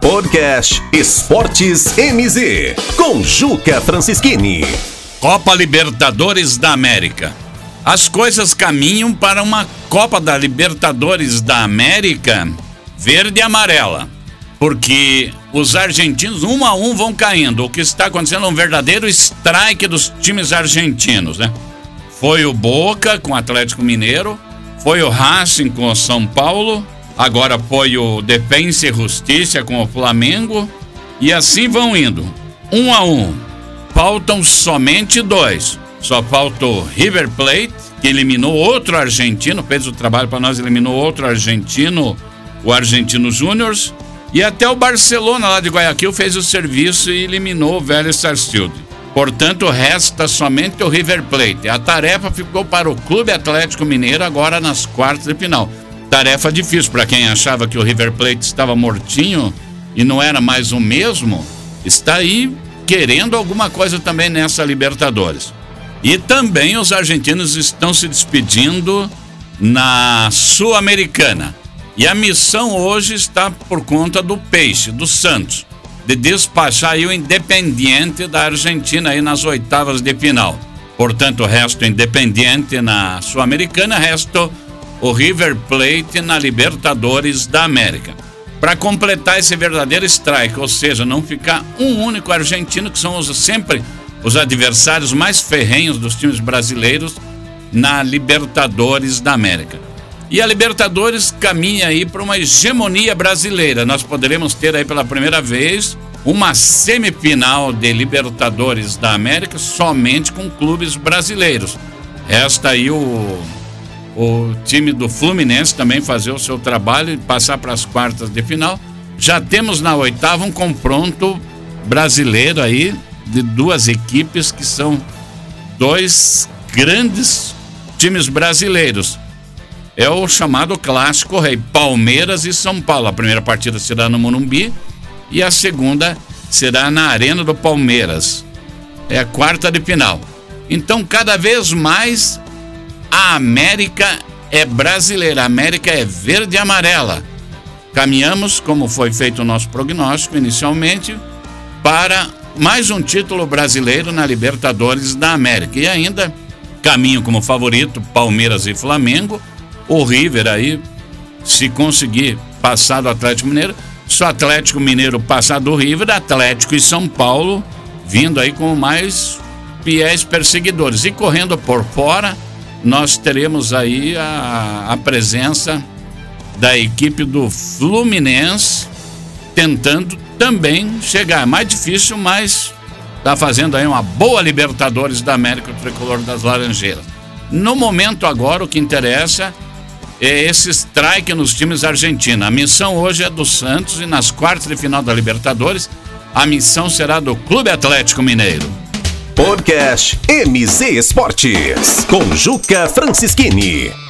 Podcast Esportes MZ, com Juca Francischini. Copa Libertadores da América. As coisas caminham para uma Copa da Libertadores da América verde e amarela. Porque os argentinos, um a um, vão caindo. O que está acontecendo é um verdadeiro strike dos times argentinos, né? Foi o Boca com o Atlético Mineiro, foi o Racing com o São Paulo, agora foi o Defensa e Justiça com o Flamengo, e assim vão indo, um a um. Faltam somente dois. Só falta o River Plate, que eliminou outro argentino, fez o trabalho para nós, eliminou outro argentino, o Argentino Júnior. E até o Barcelona lá de Guayaquil fez o serviço e eliminou o Vélez Sarsfield. Portanto, resta somente o River Plate. A tarefa ficou para o Clube Atlético Mineiro agora nas quartas de final. Tarefa difícil para quem achava que o River Plate estava mortinho e não era mais o mesmo. Está aí querendo alguma coisa também nessa Libertadores. E também os argentinos estão se despedindo na Sul-Americana. E a missão hoje está por conta do Peixe, do Santos de despachar o Independiente da Argentina aí nas oitavas de final. Portanto, resto Independiente na Sul-Americana, resto o River Plate na Libertadores da América. Para completar esse verdadeiro strike, ou seja, não ficar um único argentino, que são os, sempre os adversários mais ferrenhos dos times brasileiros na Libertadores da América. E a Libertadores caminha aí para uma hegemonia brasileira. Nós poderemos ter aí pela primeira vez uma semifinal de Libertadores da América somente com clubes brasileiros. Resta aí o, o time do Fluminense também fazer o seu trabalho e passar para as quartas de final. Já temos na oitava um confronto brasileiro aí de duas equipes que são dois grandes times brasileiros é o chamado clássico rei Palmeiras e São Paulo. A primeira partida será no Morumbi e a segunda será na Arena do Palmeiras. É a quarta de final. Então, cada vez mais a América é brasileira, a América é verde e amarela. Caminhamos, como foi feito o nosso prognóstico inicialmente, para mais um título brasileiro na Libertadores da América. E ainda caminho como favorito Palmeiras e Flamengo o River aí, se conseguir passar do Atlético Mineiro, se o Atlético Mineiro passar do River, Atlético e São Paulo vindo aí com mais fiéis perseguidores. E correndo por fora, nós teremos aí a, a presença da equipe do Fluminense tentando também chegar. É mais difícil, mas está fazendo aí uma boa Libertadores da América, o tricolor das Laranjeiras. No momento agora, o que interessa é esse strike nos times argentinos. A missão hoje é do Santos e nas quartas de final da Libertadores, a missão será do Clube Atlético Mineiro. Podcast MZ Esportes com Juca Francischini.